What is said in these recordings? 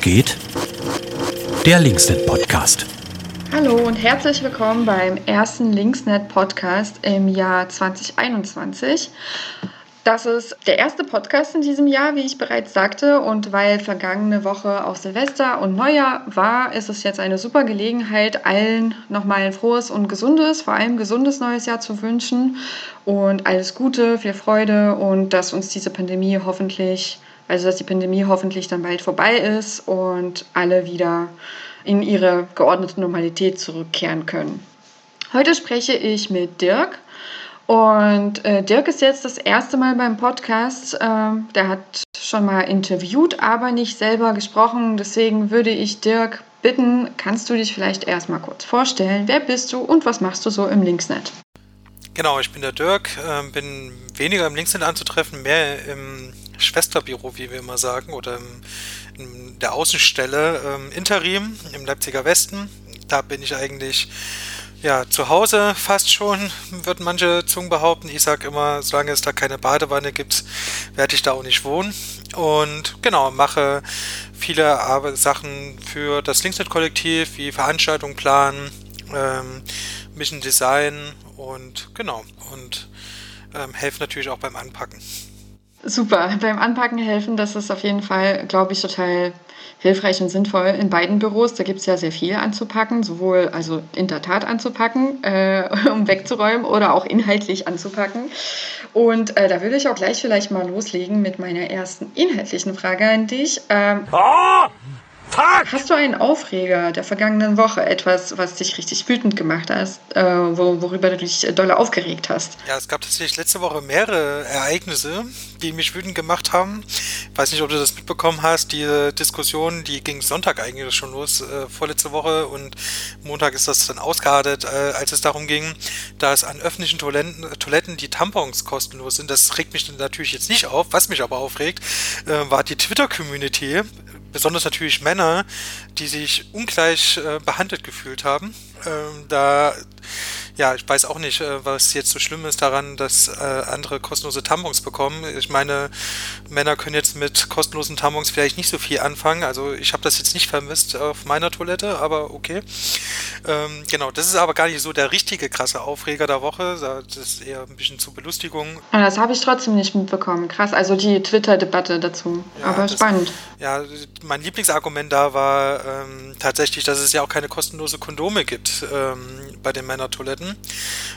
geht? Der Linksnet Podcast. Hallo und herzlich willkommen beim ersten Linksnet Podcast im Jahr 2021. Das ist der erste Podcast in diesem Jahr, wie ich bereits sagte. Und weil vergangene Woche auch Silvester und Neujahr war, ist es jetzt eine super Gelegenheit, allen nochmal ein frohes und gesundes, vor allem gesundes neues Jahr zu wünschen. Und alles Gute, viel Freude und dass uns diese Pandemie hoffentlich, also dass die Pandemie hoffentlich dann bald vorbei ist und alle wieder in ihre geordnete Normalität zurückkehren können. Heute spreche ich mit Dirk. Und äh, Dirk ist jetzt das erste Mal beim Podcast. Ähm, der hat schon mal interviewt, aber nicht selber gesprochen. Deswegen würde ich Dirk bitten, kannst du dich vielleicht erstmal kurz vorstellen? Wer bist du und was machst du so im Linksnet? Genau, ich bin der Dirk, äh, bin weniger im Linksnet anzutreffen, mehr im Schwesterbüro, wie wir immer sagen, oder in der Außenstelle ähm, Interim im Leipziger Westen. Da bin ich eigentlich ja, zu Hause fast schon, würden manche Zungen behaupten. Ich sage immer, solange es da keine Badewanne gibt, werde ich da auch nicht wohnen. Und genau, mache viele Sachen für das Linksnet-Kollektiv, wie Veranstaltungen planen, ähm, Mission Design und genau. Und ähm, helfe natürlich auch beim Anpacken. Super, beim Anpacken helfen, das ist auf jeden Fall, glaube ich, total hilfreich und sinnvoll in beiden Büros. Da gibt es ja sehr viel anzupacken, sowohl also in der Tat anzupacken, äh, um wegzuräumen oder auch inhaltlich anzupacken. Und äh, da würde ich auch gleich vielleicht mal loslegen mit meiner ersten inhaltlichen Frage an dich. Ähm, oh! Fuck! Hast du einen Aufreger der vergangenen Woche, etwas, was dich richtig wütend gemacht hast, äh, wo, worüber du dich doll aufgeregt hast? Ja, es gab tatsächlich letzte Woche mehrere Ereignisse, die mich wütend gemacht haben. Ich weiß nicht, ob du das mitbekommen hast. Die Diskussion, die ging Sonntag eigentlich schon los, äh, vorletzte Woche und Montag ist das dann ausgeartet, äh, als es darum ging, dass an öffentlichen Toiletten, Toiletten die Tampons kostenlos sind. Das regt mich natürlich jetzt nicht auf. Was mich aber aufregt, äh, war die Twitter-Community, besonders natürlich Männer, die sich ungleich äh, behandelt gefühlt haben. Ähm, da ja, ich weiß auch nicht, äh, was jetzt so schlimm ist daran, dass äh, andere kostenlose Tampons bekommen. Ich meine, Männer können jetzt mit kostenlosen Tampons vielleicht nicht so viel anfangen. Also ich habe das jetzt nicht vermisst auf meiner Toilette, aber okay. Ähm, genau, das ist aber gar nicht so der richtige krasse Aufreger der Woche. Das ist eher ein bisschen zur Belustigung. Ja, das habe ich trotzdem nicht mitbekommen. Krass, also die Twitter-Debatte dazu. Ja, aber das, spannend. Ja, mein Lieblingsargument da war ähm, tatsächlich, dass es ja auch keine kostenlose Kondome gibt ähm, bei den Männertoiletten.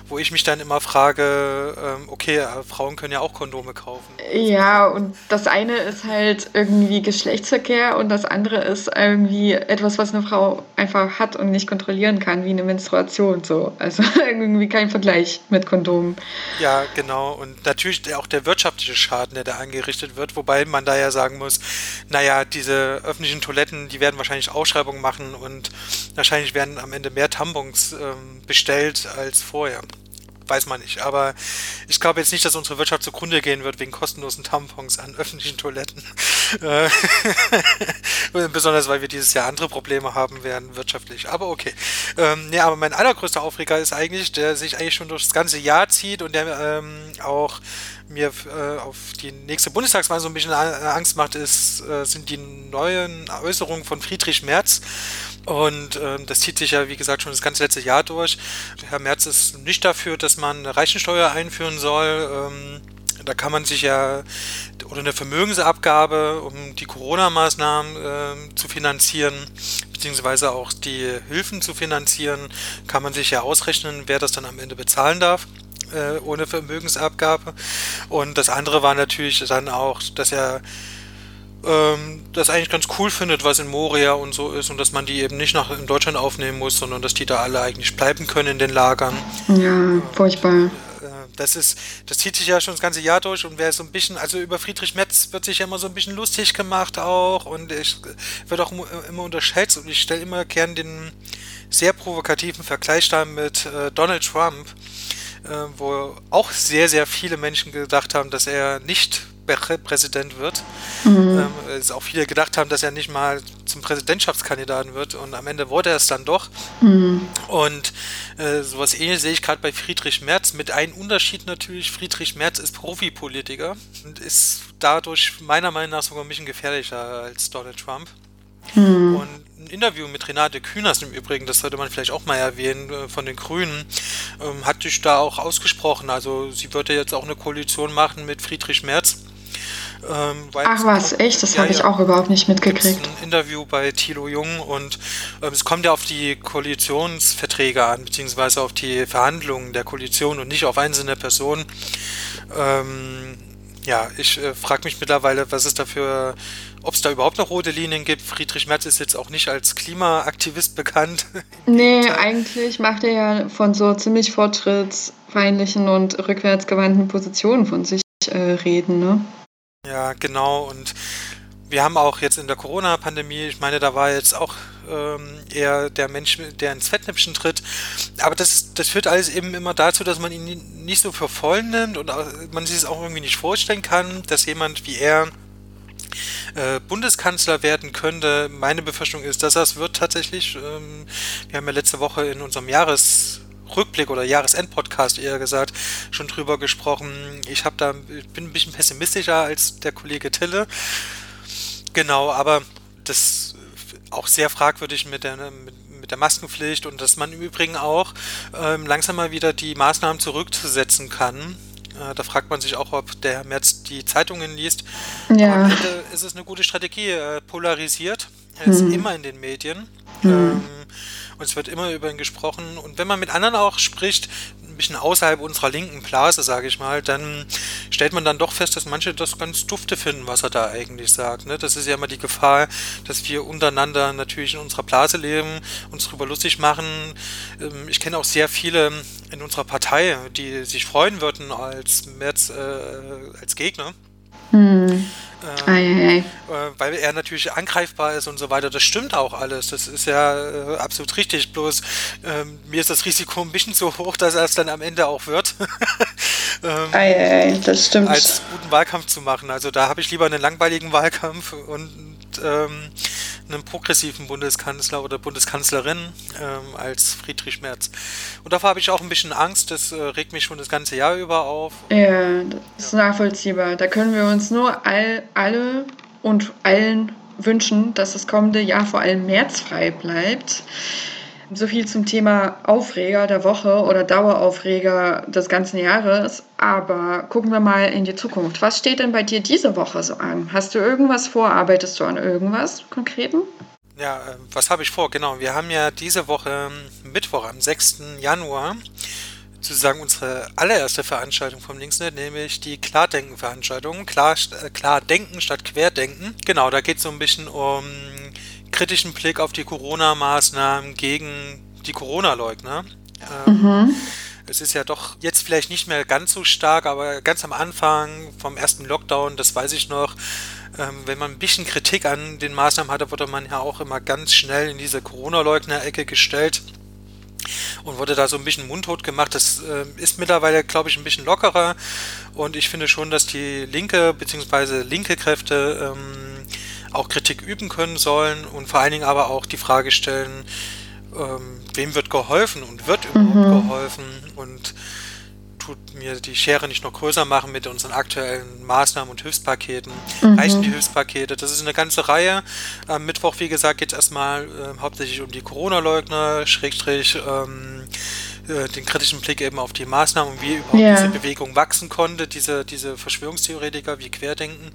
Wo ich mich dann immer frage, ähm, okay, äh, Frauen können ja auch Kondome kaufen. Ja, und das eine ist halt irgendwie Geschlechtsverkehr und das andere ist irgendwie etwas, was eine Frau einfach hat und nicht kontrollieren kann, wie eine Menstruation. So. Also irgendwie kein Vergleich mit Kondomen. Ja, genau. Und natürlich auch der wirtschaftliche Schaden, der da angerichtet wird, wobei man da ja sagen muss, naja, diese öffentlichen Toiletten, die werden wahrscheinlich Ausschreibungen machen und wahrscheinlich werden am Ende mehr Tampons ähm, bestellt als vorher weiß man nicht. Aber ich glaube jetzt nicht, dass unsere Wirtschaft zugrunde gehen wird wegen kostenlosen Tampons an öffentlichen Toiletten. Äh, besonders, weil wir dieses Jahr andere Probleme haben werden wirtschaftlich. Aber okay. Ähm, ja, aber mein allergrößter Aufreger ist eigentlich, der sich eigentlich schon durch das ganze Jahr zieht und der ähm, auch mir äh, auf die nächste Bundestagswahl so ein bisschen Angst macht, ist, äh, sind die neuen Äußerungen von Friedrich Merz. Und äh, das zieht sich ja, wie gesagt, schon das ganze letzte Jahr durch. Herr Merz ist nicht dafür, dass man eine Reichensteuer einführen soll. Ähm, da kann man sich ja, oder eine Vermögensabgabe, um die Corona-Maßnahmen äh, zu finanzieren, beziehungsweise auch die Hilfen zu finanzieren, kann man sich ja ausrechnen, wer das dann am Ende bezahlen darf äh, ohne Vermögensabgabe. Und das andere war natürlich dann auch, dass er ähm, das eigentlich ganz cool findet, was in Moria und so ist und dass man die eben nicht nach in Deutschland aufnehmen muss, sondern dass die da alle eigentlich bleiben können in den Lagern. Ja, furchtbar. Äh, das ist, das zieht sich ja schon das ganze Jahr durch und wer so ein bisschen, also über Friedrich Metz wird sich ja immer so ein bisschen lustig gemacht auch und ich wird auch immer unterschätzt und ich stelle immer gern den sehr provokativen Vergleich da mit äh, Donald Trump, äh, wo auch sehr, sehr viele Menschen gedacht haben, dass er nicht Präsident wird. Mhm. Ähm, auch viele gedacht haben, dass er nicht mal zum Präsidentschaftskandidaten wird und am Ende wurde er es dann doch. Mhm. Und äh, sowas ähnliches sehe ich gerade bei Friedrich Merz mit einem Unterschied natürlich. Friedrich Merz ist Profipolitiker und ist dadurch meiner Meinung nach sogar ein bisschen gefährlicher als Donald Trump. Mhm. Und ein Interview mit Renate Künast im Übrigen, das sollte man vielleicht auch mal erwähnen, äh, von den Grünen, ähm, hat sich da auch ausgesprochen. Also sie würde jetzt auch eine Koalition machen mit Friedrich Merz. Ähm, Ach was, echt? Das ja, habe ich ja, auch überhaupt nicht mitgekriegt. Ein Interview bei Thilo Jung und ähm, es kommt ja auf die Koalitionsverträge an, beziehungsweise auf die Verhandlungen der Koalition und nicht auf einzelne Personen. Ähm, ja, ich äh, frage mich mittlerweile, was es dafür, ob es da überhaupt noch rote Linien gibt. Friedrich Merz ist jetzt auch nicht als Klimaaktivist bekannt. nee, eigentlich macht er ja von so ziemlich fortschrittsfeindlichen und rückwärtsgewandten Positionen von sich äh, reden, ne? Ja, genau. Und wir haben auch jetzt in der Corona-Pandemie, ich meine, da war jetzt auch ähm, eher der Mensch, der ins Fettnäpfchen tritt. Aber das, das führt alles eben immer dazu, dass man ihn nicht so für voll nimmt und man sich es auch irgendwie nicht vorstellen kann, dass jemand wie er äh, Bundeskanzler werden könnte. Meine Befürchtung ist, dass das wird tatsächlich. Ähm, wir haben ja letzte Woche in unserem Jahres Rückblick oder Jahresendpodcast eher gesagt schon drüber gesprochen. Ich habe da ich bin ein bisschen pessimistischer als der Kollege Tille. Genau, aber das auch sehr fragwürdig mit der mit, mit der Maskenpflicht und dass man im Übrigen auch ähm, langsam mal wieder die Maßnahmen zurücksetzen kann. Äh, da fragt man sich auch, ob der Herr Merz die Zeitungen liest. Ja. Am Ende ist es eine gute Strategie. Er polarisiert. Er ist hm. immer in den Medien. Hm. Ähm, und es wird immer über ihn gesprochen. Und wenn man mit anderen auch spricht, ein bisschen außerhalb unserer linken Blase, sage ich mal, dann stellt man dann doch fest, dass manche das ganz dufte finden, was er da eigentlich sagt. Ne? Das ist ja immer die Gefahr, dass wir untereinander natürlich in unserer Blase leben, uns darüber lustig machen. Ähm, ich kenne auch sehr viele in unserer Partei, die sich freuen würden als März äh, als Gegner. Hm. Ähm, ei, ei. Äh, weil er natürlich angreifbar ist und so weiter. Das stimmt auch alles. Das ist ja äh, absolut richtig. Bloß ähm, mir ist das Risiko ein bisschen zu hoch, dass er es dann am Ende auch wird. ähm, ei, das stimmt. Als guten Wahlkampf zu machen. Also da habe ich lieber einen langweiligen Wahlkampf und ähm, einen progressiven Bundeskanzler oder Bundeskanzlerin ähm, als Friedrich Merz. Und davor habe ich auch ein bisschen Angst, das äh, regt mich schon das ganze Jahr über auf. Ja, das ist ja. nachvollziehbar. Da können wir uns nur all, alle und allen wünschen, dass das kommende Jahr vor allem märzfrei bleibt. So viel zum Thema Aufreger der Woche oder Daueraufreger des ganzen Jahres. Aber gucken wir mal in die Zukunft. Was steht denn bei dir diese Woche so an? Hast du irgendwas vor? Arbeitest du an irgendwas Konkreten? Ja, äh, was habe ich vor? Genau, wir haben ja diese Woche ähm, Mittwoch am 6. Januar sozusagen unsere allererste Veranstaltung vom Linksnet, nämlich die Klardenken-Veranstaltung. Klar, äh, klar denken statt querdenken. Genau, da geht es so ein bisschen um kritischen Blick auf die Corona-Maßnahmen gegen die Corona-Leugner. Ähm, mhm. Es ist ja doch jetzt vielleicht nicht mehr ganz so stark, aber ganz am Anfang vom ersten Lockdown, das weiß ich noch, ähm, wenn man ein bisschen Kritik an den Maßnahmen hatte, wurde man ja auch immer ganz schnell in diese Corona-Leugner-Ecke gestellt und wurde da so ein bisschen mundtot gemacht. Das äh, ist mittlerweile, glaube ich, ein bisschen lockerer und ich finde schon, dass die linke bzw. linke Kräfte ähm, auch Kritik üben können sollen und vor allen Dingen aber auch die Frage stellen, ähm, wem wird geholfen und wird überhaupt mhm. geholfen und tut mir die Schere nicht noch größer machen mit unseren aktuellen Maßnahmen und Hilfspaketen. Mhm. Reichen die Hilfspakete? Das ist eine ganze Reihe. Am Mittwoch, wie gesagt, geht es erstmal äh, hauptsächlich um die Corona-Leugner, Schrägstrich, ähm, äh, den kritischen Blick eben auf die Maßnahmen und wie überhaupt ja. diese Bewegung wachsen konnte, diese, diese Verschwörungstheoretiker wie Querdenken.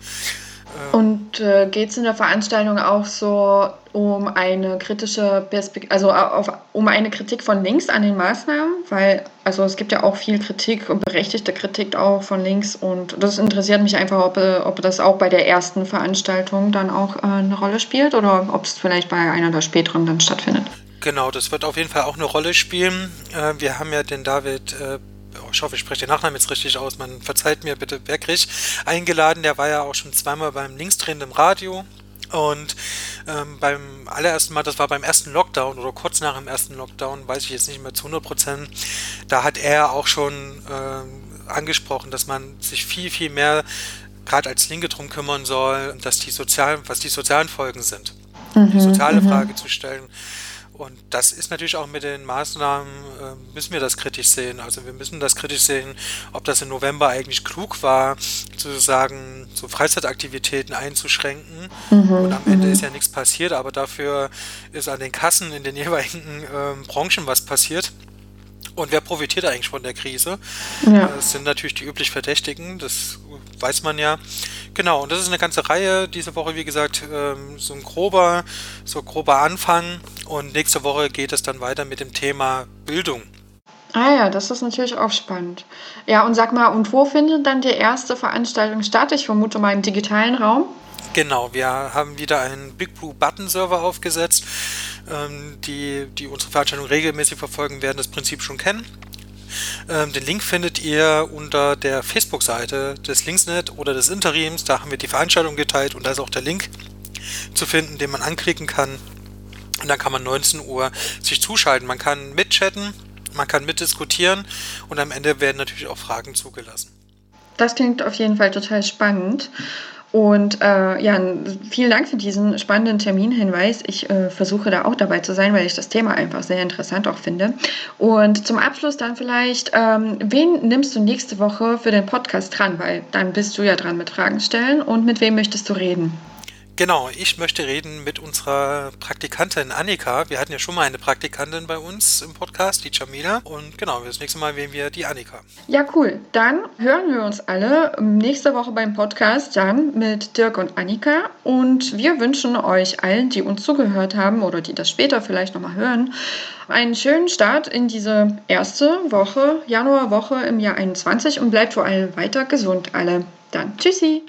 Und äh, geht es in der Veranstaltung auch so um eine kritische Perspektive, also auf, um eine Kritik von links an den Maßnahmen? Weil, also es gibt ja auch viel Kritik und berechtigte Kritik auch von links und das interessiert mich einfach, ob, ob das auch bei der ersten Veranstaltung dann auch äh, eine Rolle spielt oder ob es vielleicht bei einer der späteren dann stattfindet. Genau, das wird auf jeden Fall auch eine Rolle spielen. Äh, wir haben ja den David äh, ich hoffe, ich spreche den Nachnamen jetzt richtig aus, man verzeiht mir bitte, Bergrich, eingeladen. Der war ja auch schon zweimal beim Linksdrehen im Radio. Und ähm, beim allerersten Mal, das war beim ersten Lockdown oder kurz nach dem ersten Lockdown, weiß ich jetzt nicht mehr zu 100 Prozent, da hat er auch schon äh, angesprochen, dass man sich viel, viel mehr gerade als Linke drum kümmern soll, dass die sozialen, was die sozialen Folgen sind. Mhm, die soziale mhm. Frage zu stellen. Und das ist natürlich auch mit den Maßnahmen, äh, müssen wir das kritisch sehen. Also wir müssen das kritisch sehen, ob das im November eigentlich klug war, sozusagen so Freizeitaktivitäten einzuschränken. Mhm, und am Ende ist ja nichts passiert, aber dafür ist an den Kassen in den jeweiligen äh, Branchen was passiert. Und wer profitiert eigentlich von der Krise? Ja. Das sind natürlich die üblich Verdächtigen, das weiß man ja. Genau, und das ist eine ganze Reihe. Diese Woche, wie gesagt, ähm, so ein grober, so grober Anfang. Und nächste Woche geht es dann weiter mit dem Thema Bildung. Ah ja, das ist natürlich auch spannend. Ja, und sag mal, und wo findet dann die erste Veranstaltung statt? Ich vermute mal im digitalen Raum. Genau, wir haben wieder einen Big Blue Button Server aufgesetzt. Ähm, die, die unsere Veranstaltung regelmäßig verfolgen, werden das Prinzip schon kennen. Ähm, den Link findet ihr unter der Facebook-Seite des Linksnet oder des Interims. Da haben wir die Veranstaltung geteilt und da ist auch der Link zu finden, den man anklicken kann. Und dann kann man 19 Uhr sich zuschalten. Man kann mitchatten, man kann mitdiskutieren und am Ende werden natürlich auch Fragen zugelassen. Das klingt auf jeden Fall total spannend. Und äh, ja, vielen Dank für diesen spannenden Terminhinweis. Ich äh, versuche da auch dabei zu sein, weil ich das Thema einfach sehr interessant auch finde. Und zum Abschluss dann vielleicht, ähm, wen nimmst du nächste Woche für den Podcast dran? Weil dann bist du ja dran mit Fragen stellen. Und mit wem möchtest du reden? Genau, ich möchte reden mit unserer Praktikantin Annika. Wir hatten ja schon mal eine Praktikantin bei uns im Podcast, die Jamila. Und genau, das nächste Mal wählen wir die Annika. Ja, cool. Dann hören wir uns alle nächste Woche beim Podcast dann mit Dirk und Annika. Und wir wünschen euch allen, die uns zugehört haben oder die das später vielleicht nochmal hören, einen schönen Start in diese erste Woche, Januarwoche im Jahr 21 und bleibt vor allem weiter gesund alle. Dann tschüssi.